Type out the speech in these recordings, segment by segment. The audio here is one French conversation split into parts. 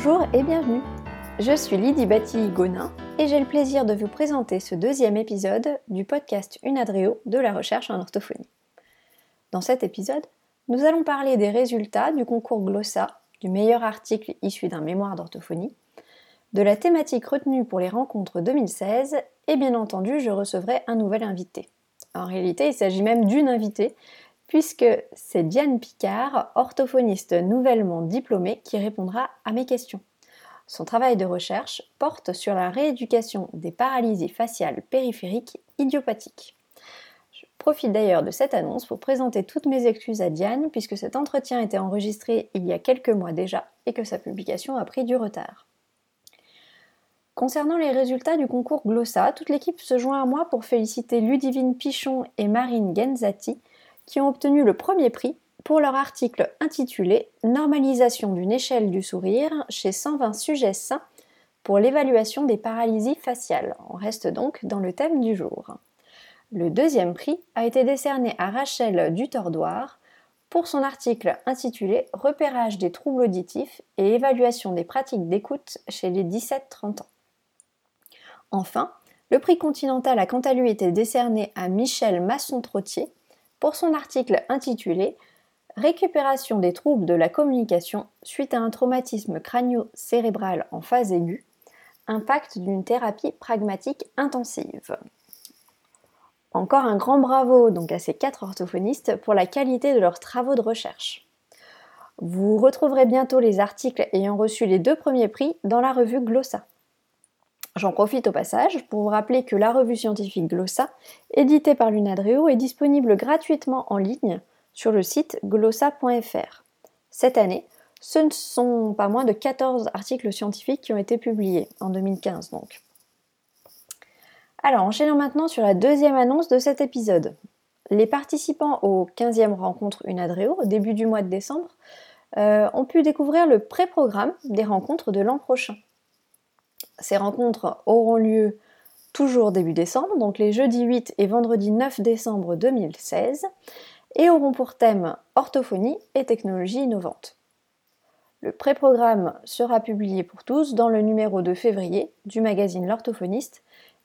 Bonjour et bienvenue. Je suis Lydie Batti-Gonin et j'ai le plaisir de vous présenter ce deuxième épisode du podcast Unadreo de la recherche en orthophonie. Dans cet épisode, nous allons parler des résultats du concours Glossa, du meilleur article issu d'un mémoire d'orthophonie, de la thématique retenue pour les rencontres 2016 et bien entendu, je recevrai un nouvel invité. En réalité, il s'agit même d'une invitée puisque c'est Diane Picard, orthophoniste nouvellement diplômée, qui répondra à mes questions. Son travail de recherche porte sur la rééducation des paralysies faciales périphériques idiopathiques. Je profite d'ailleurs de cette annonce pour présenter toutes mes excuses à Diane, puisque cet entretien était enregistré il y a quelques mois déjà et que sa publication a pris du retard. Concernant les résultats du concours Glossa, toute l'équipe se joint à moi pour féliciter Ludivine Pichon et Marine Genzati qui ont obtenu le premier prix pour leur article intitulé Normalisation d'une échelle du sourire chez 120 sujets sains pour l'évaluation des paralysies faciales. On reste donc dans le thème du jour. Le deuxième prix a été décerné à Rachel Dutordoir pour son article intitulé Repérage des troubles auditifs et évaluation des pratiques d'écoute chez les 17-30 ans. Enfin, le prix continental a quant à lui été décerné à Michel Masson-Trottier pour son article intitulé Récupération des troubles de la communication suite à un traumatisme crânio-cérébral en phase aiguë, impact d'une thérapie pragmatique intensive. Encore un grand bravo donc à ces quatre orthophonistes pour la qualité de leurs travaux de recherche. Vous retrouverez bientôt les articles ayant reçu les deux premiers prix dans la revue Glossa. J'en profite au passage pour vous rappeler que la revue scientifique Glossa, éditée par l'UNADREO, est disponible gratuitement en ligne sur le site glossa.fr. Cette année, ce ne sont pas moins de 14 articles scientifiques qui ont été publiés, en 2015 donc. Alors, enchaînons maintenant sur la deuxième annonce de cet épisode. Les participants aux 15e rencontres UNADREO, début du mois de décembre, euh, ont pu découvrir le pré-programme des rencontres de l'an prochain. Ces rencontres auront lieu toujours début décembre, donc les jeudis 8 et vendredi 9 décembre 2016, et auront pour thème orthophonie et technologie innovante. Le pré-programme sera publié pour tous dans le numéro de février du magazine L'Orthophoniste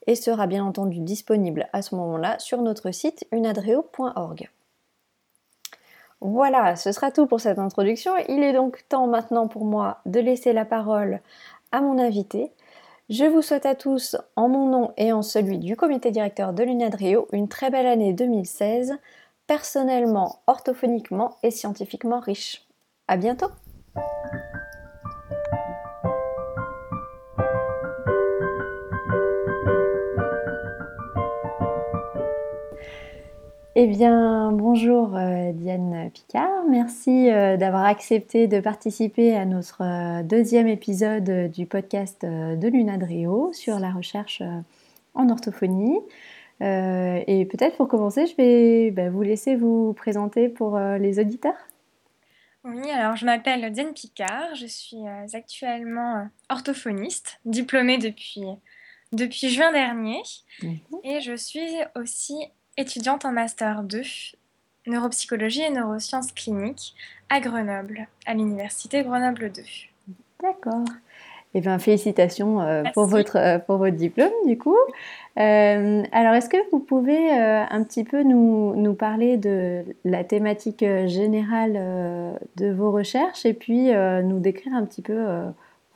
et sera bien entendu disponible à ce moment-là sur notre site unadreo.org. Voilà, ce sera tout pour cette introduction. Il est donc temps maintenant pour moi de laisser la parole à mon invité, je vous souhaite à tous, en mon nom et en celui du comité directeur de l'UNADRIO, une très belle année 2016, personnellement, orthophoniquement et scientifiquement riche. À bientôt! Eh bien, bonjour euh, Diane Picard. Merci euh, d'avoir accepté de participer à notre euh, deuxième épisode du podcast de l'UNADRIO sur la recherche en orthophonie. et peut-être pour commencer, je vais bah, vous laisser vous présenter pour les auditeurs. Oui, alors je m'appelle Diane Picard, je suis actuellement orthophoniste, diplômée depuis, depuis juin dernier, mhm. et je suis aussi étudiante en Master 2, neuropsychologie et neurosciences cliniques à Grenoble, à l'Université Grenoble 2. D'accord. Eh bien, félicitations euh, pour, votre, euh, pour votre diplôme, du coup. Euh, alors, est-ce que vous pouvez un petit peu nous, nous, parler de la thématique générale de vos recherches et puis nous décrire un petit peu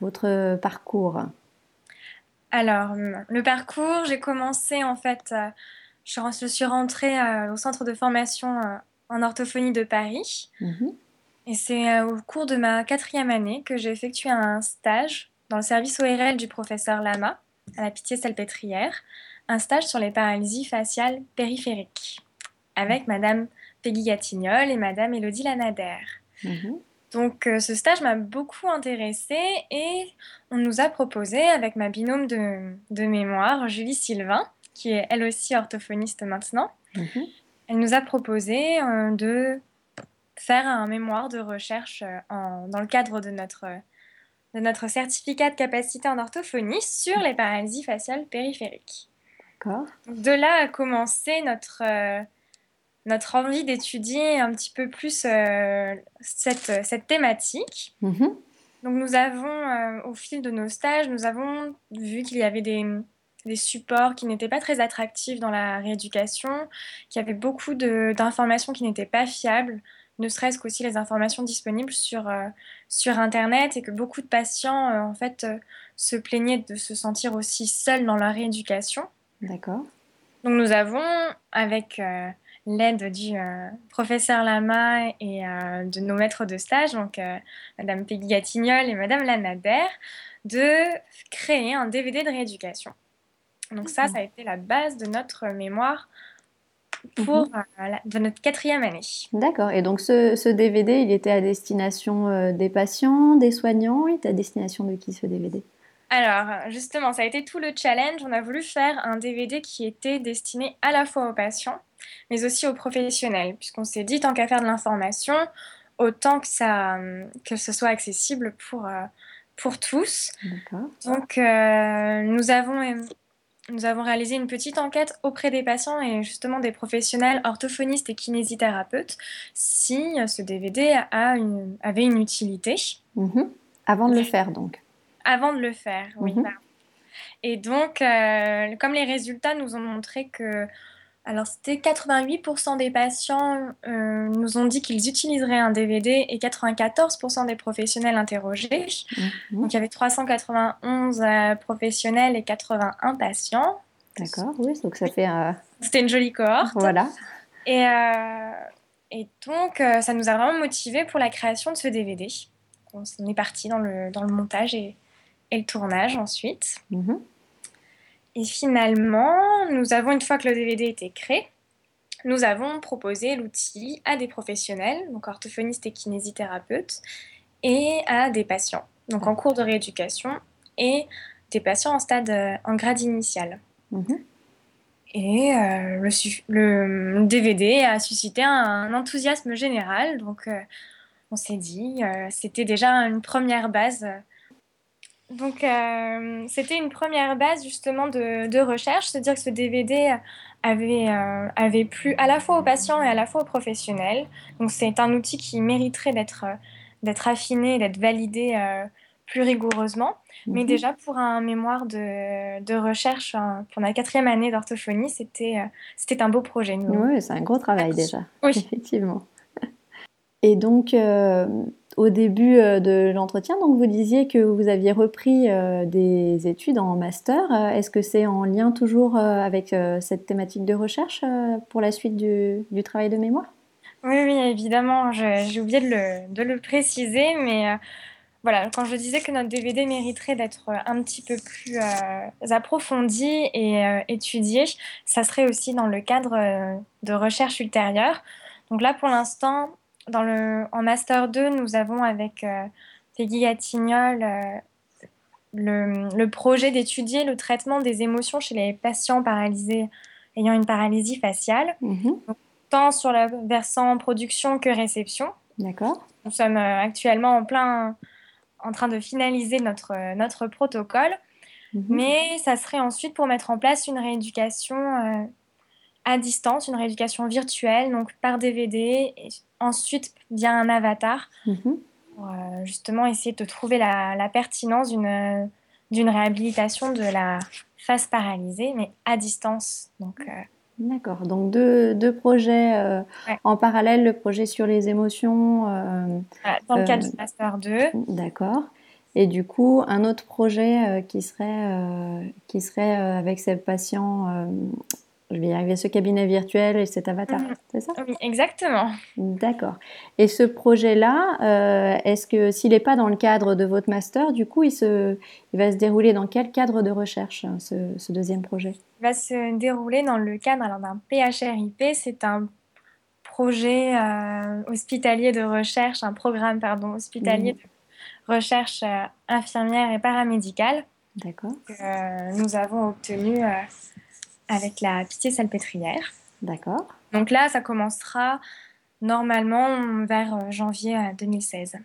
votre parcours? Alors, le parcours, j'ai commencé en fait je, suis rentrée euh, au centre de formation euh, en orthophonie de Paris. Mhm. Et c'est euh, au cours de ma quatrième année que j'ai effectué un stage dans le service ORL du professeur Lama à la Pitié-Salpêtrière, un stage sur les paralysies faciales périphériques avec Madame Peggy Gatignol et Madame Elodie Lanader. Mhm. Donc ce stage m'a beaucoup intéressée et on nous a proposé avec ma binôme de, de mémoire, Julie Sylvain, qui est elle aussi orthophoniste maintenant, mhm. elle nous a proposé euh, de faire un mémoire de recherche euh, dans le cadre de notre, de notre certificat de capacité en orthophonie sur les paralysies faciales périphériques. De là a commencé notre, euh, notre envie d'étudier un petit peu plus cette, cette thématique. Mhm. Donc nous avons, au fil de nos stages, nous avons vu qu'il y avait des, des supports qui n'étaient pas très attractifs dans la rééducation, qu'il y avait beaucoup d'informations qui n'étaient pas fiables, ne serait-ce qu'aussi les informations disponibles sur, euh, sur Internet et que beaucoup de patients euh, en fait euh, se plaignaient de se sentir aussi seuls dans leur rééducation. D'accord. Donc nous avons, avec l'aide du professeur Lama et de nos maîtres de stage, donc Madame Peggy Gatignol et Madame Lanader, de créer un DVD de rééducation. Donc ça, ça a été la base de notre mémoire pour mhm. euh, de notre quatrième année. D'accord. Et donc ce, DVD, il était à destination euh, des patients, des soignants? Il était à destination de qui ce DVD alors, justement, ça a été tout le challenge. On a voulu faire un DVD qui était destiné à la fois aux patients, mais aussi aux professionnels, puisqu'on s'est dit, tant qu'à faire de l'information, autant que, ça, que ce soit accessible pour, euh, pour tous. Donc, nous avons nous avons réalisé une petite enquête auprès des patients et justement des professionnels orthophonistes et kinésithérapeutes si ce DVD a avait une utilité. Mhm. Avant de le faire donc. Avant de le faire, oui. Mhm. Et donc, euh, comme les résultats nous ont montré que alors, c'était 88% des patients euh, nous ont dit qu'ils utiliseraient un DVD et 94% des professionnels interrogés. Mhm. Donc, il y avait 391 euh, professionnels et 81 patients. D'accord, oui, donc ça fait. C'était une jolie cohorte. Voilà. Et, euh, et donc, ça nous a vraiment motivés pour la création de ce DVD. On, est parti dans le, dans le montage et, et, le tournage ensuite. Mhm. Et finalement, nous avons, une fois que le DVD était créé, nous avons proposé l'outil à des professionnels, donc orthophonistes et kinésithérapeutes, et à des patients, donc en cours de rééducation, et des patients en stade, en grade initial. Mhm. Et euh, le, DVD a suscité un, enthousiasme général, donc euh, on s'est dit, euh, c'était déjà une première base donc, euh, c'était une première base justement de, recherche, c'est-à-dire que ce DVD avait, euh, avait plu à la fois aux patients et à la fois aux professionnels. Donc, c'est un outil qui mériterait d'être d'être affiné, d'être validé euh, plus rigoureusement. Mais mhm. déjà, pour un mémoire de, de recherche pour la quatrième année d'orthophonie, c'était c'était un beau projet. Oui, c'est un gros travail déjà. Oui. Effectivement. Et donc, au début euh, de l'entretien, donc vous disiez que vous aviez repris euh, des études en master. Euh, est-ce que c'est en lien toujours avec cette thématique de recherche pour la suite du, travail de mémoire? Oui, oui, évidemment. J'ai oublié de le, préciser, mais voilà, quand je disais que notre DVD mériterait d'être un petit peu plus approfondi et étudié, ça serait aussi dans le cadre de recherche ultérieure. Donc là, pour l'instant, dans le, en Master 2, nous avons avec euh, Peggy Gatignol euh, le, le, projet d'étudier le traitement des émotions chez les patients paralysés ayant une paralysie faciale, mhm. tant sur le versant production que réception. D'accord. Nous sommes euh, actuellement en plein en train de finaliser notre, notre protocole, mhm. mais ça serait ensuite pour mettre en place une rééducation à distance, une rééducation virtuelle, donc par DVD, et ensuite via un avatar, mhm. pour euh, justement essayer de trouver la, pertinence d'une, d'une réhabilitation de la face paralysée, mais à distance. Donc, euh, D'accord, donc deux, deux projets euh, en parallèle, le projet sur les émotions. dans le cadre du Master 2. D'accord. Et du coup, un autre projet qui serait, qui serait avec ces patients je vais y arriver, ce cabinet virtuel et cet avatar, mhm. c'est ça? Oui, exactement. D'accord. Et ce projet-là, euh, est-ce que s'il n'est pas dans le cadre de votre master, du coup, il, se, il va se dérouler dans quel cadre de recherche, hein, ce, deuxième projet? Il va se dérouler dans le cadre d'un PHRIP, c'est un projet euh, hospitalier de recherche, un programme pardon, hospitalier mhm. de recherche euh, infirmière et paramédicale. D'accord. nous avons obtenu avec la pitié salpêtrière. D'accord. Donc là, ça commencera normalement vers euh, janvier 2016. Euh,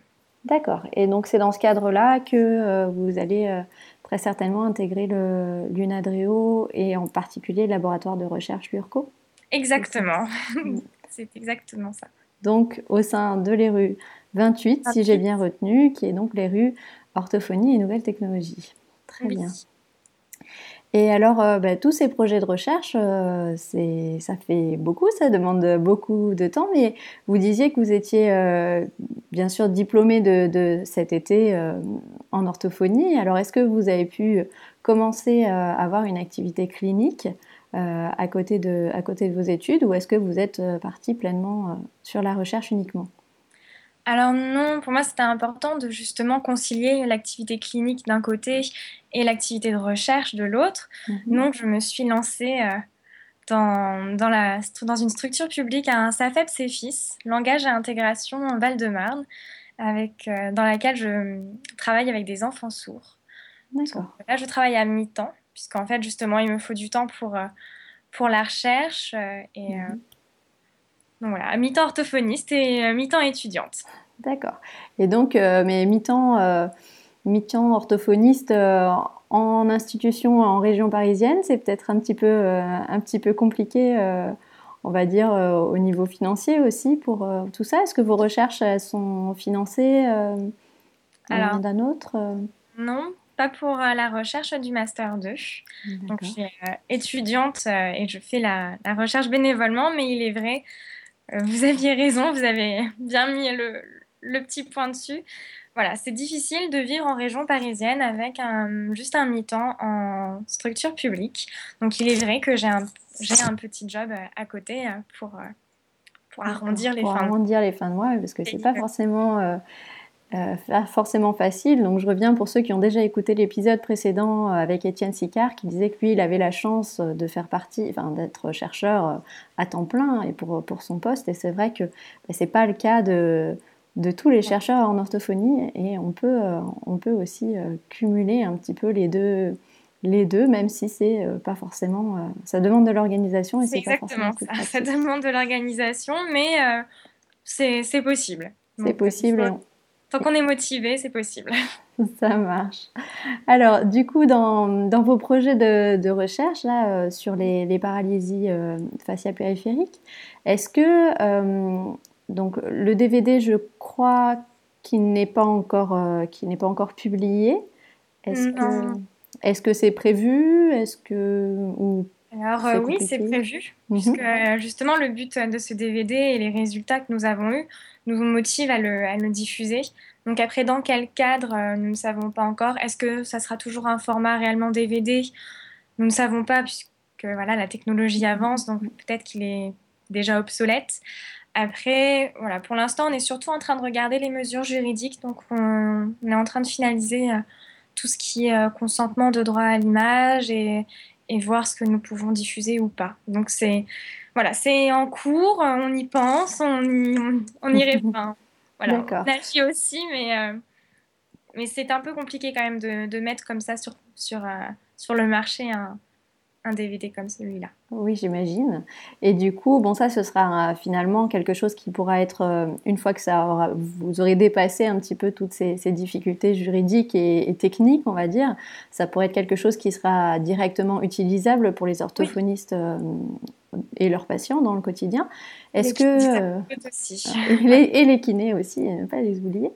D'accord. Et donc c'est dans ce cadre-là que euh, vous allez très certainement intégrer le l'UNADREO et en particulier le laboratoire de recherche LURCO Exactement. c'est exactement ça. Donc au sein de l'ERU, 28, si j'ai bien retenu, qui est donc les rues orthophonie et nouvelles technologies. Très bien. Et alors, euh, bah, tous ces projets de recherche, euh, ça fait beaucoup, ça demande beaucoup de temps, mais vous disiez que vous étiez euh, bien sûr diplômé de, cet été en orthophonie. Alors, est-ce que vous avez pu commencer à avoir une activité clinique à, côté de, à côté de vos études ou est-ce que vous êtes parti pleinement sur la recherche uniquement? Alors non, pour moi c'était important de justement concilier l'activité clinique d'un côté et l'activité de recherche de l'autre. Mhm. Donc je me suis lancée euh, dans, dans, la, dans une structure publique à un SAFEP CEFIS, langage et intégration Val-de-Marne, avec, euh, dans laquelle je travaille avec des enfants sourds. D'accord. Là je travaille à mi-temps, puisqu'en fait justement il me faut du temps pour, euh, pour la recherche et... Mhm. Donc voilà, mi-temps orthophoniste et euh, mi-temps étudiante. D'accord. Et donc, euh, mais mi-temps, euh, mi-temps orthophoniste en institution en région parisienne, c'est peut-être un petit peu, un petit peu compliqué, on va dire, au niveau financier aussi pour tout ça. Est-ce que vos recherches sont financées Alors, d'un autre Non, pas pour la recherche du Master 2. Donc, je suis étudiante et je fais la, la, recherche bénévolement, mais il est vrai euh, vous aviez raison, vous avez bien mis le, petit point dessus. Voilà, c'est difficile de vivre en région parisienne avec un, juste un mi-temps en structure publique. Donc il est vrai que j'ai un, un petit job euh, à côté euh, pour, pour arrondir les pour fins arrondir les fins de mois, parce que c'est pas forcément euh, forcément facile. Donc je reviens pour ceux qui ont déjà écouté l'épisode précédent euh, avec Étienne Sicard qui disait que lui, il avait la chance de faire partie, enfin d'être chercheur euh, à temps plein et pour, pour son poste. Et c'est vrai que bah, c'est pas le cas de, de tous les chercheurs en orthophonie et on peut, on peut aussi cumuler un petit peu les deux, les deux, même si c'est pas forcément. ça demande de l'organisation et c'est pas forcément. Exactement ça. Ça demande de l'organisation, mais c'est possible. C'est possible. Tant qu'on est motivé, c'est possible. Ça marche. Alors, du coup, dans, vos projets de, recherche là, euh, sur les, paralysies euh, faciales périphériques, est-ce que euh, donc, le DVD, je crois qu'il n'est pas, encore, n'est pas encore publié Est-ce que, est-ce que c'est prévu? Est-ce que ou alors oui, c'est prévu, mhm. puisque justement le but de ce DVD et les résultats que nous avons eus nous motive à le, à le diffuser. Donc après, dans quel cadre, euh, nous ne savons pas encore. Est-ce que ça sera toujours un format réellement DVD Nous ne savons pas, puisque voilà, la technologie avance, donc peut-être qu'il est déjà obsolète. Après, voilà, pour l'instant, on est surtout en train de regarder les mesures juridiques. Donc, on, est en train de finaliser euh, tout ce qui est euh, consentement de droit à l'image et, et, voir ce que nous pouvons diffuser ou pas. Donc, c'est voilà, c'est en cours, on y pense, on y, on, y réfléchit. Voilà, on agit aussi, mais, euh, mais c'est un peu compliqué quand même de, de mettre comme ça sur, sur, euh, sur le marché un, un DVD comme celui-là. Oui, j'imagine. Et du coup, bon, ça, ce sera euh, finalement quelque chose qui pourra être, une fois que ça aura, vous aurez dépassé un petit peu toutes ces, ces difficultés juridiques et, et, techniques, on va dire, ça pourrait être quelque chose qui sera directement utilisable pour les orthophonistes et leurs patients dans le quotidien. Est-ce que euh, et, les, kinés aussi, ne pas les oublier.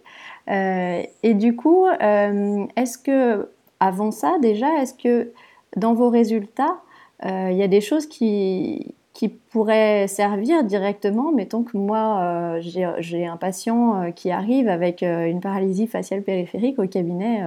Euh, et du coup, euh, est-ce que avant ça déjà, est-ce que dans vos résultats, il y a des choses qui pourraient servir directement. Mettons que moi, j'ai un patient qui arrive avec une paralysie faciale périphérique au cabinet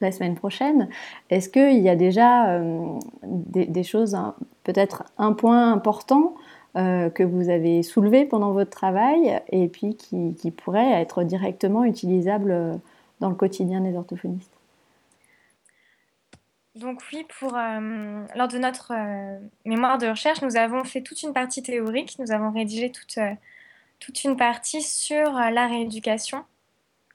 la semaine prochaine. Est-ce qu'il y a déjà euh, des, choses, hein, peut-être un point important euh, que vous avez soulevé pendant votre travail et puis qui, pourrait être directement utilisable euh, dans le quotidien des orthophonistes? Donc oui, pour, lors de notre mémoire de recherche, nous avons fait toute une partie théorique, nous avons rédigé toute, toute une partie sur la rééducation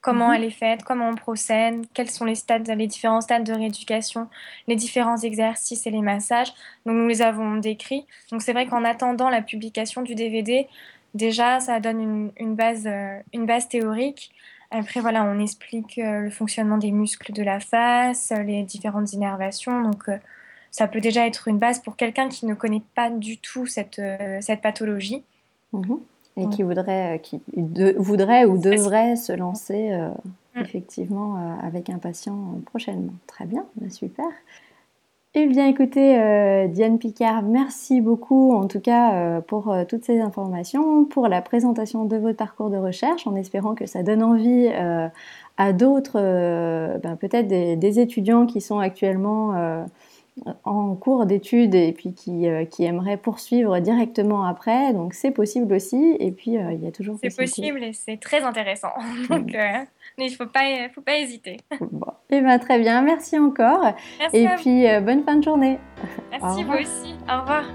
comment mhm. elle est faite, comment on procède, quels sont les stades, les différents stades de rééducation, les différents exercices et les massages. Donc nous les avons décrits. Donc c'est vrai qu'en attendant la publication du DVD, déjà ça donne une, base, euh, une base théorique. Après voilà, on explique euh, le fonctionnement des muscles de la face, les différentes innervations. Donc euh, ça peut déjà être une base pour quelqu'un qui ne connaît pas du tout cette, cette pathologie. Mhm. Et qui voudrait, qui voudrait ou devrait se lancer mm. effectivement avec un patient prochainement. Très bien, bah, super. Eh bien, écoutez, euh, Diane Picard, merci beaucoup en tout cas euh, pour euh, toutes ces informations, pour la présentation de votre parcours de recherche, en espérant que ça donne envie à d'autres, ben, peut-être des, étudiants qui sont actuellement en cours d'études et puis qui, qui, aimeraient poursuivre directement après. Donc, c'est possible aussi. Et puis, il y a toujours. C'est possible et c'est très intéressant. Donc, mais il ne faut pas, faut pas hésiter. Bon. Eh bien, très bien, merci encore. Merci Et puis, euh, bonne fin de journée. Merci, vous aussi. Au revoir.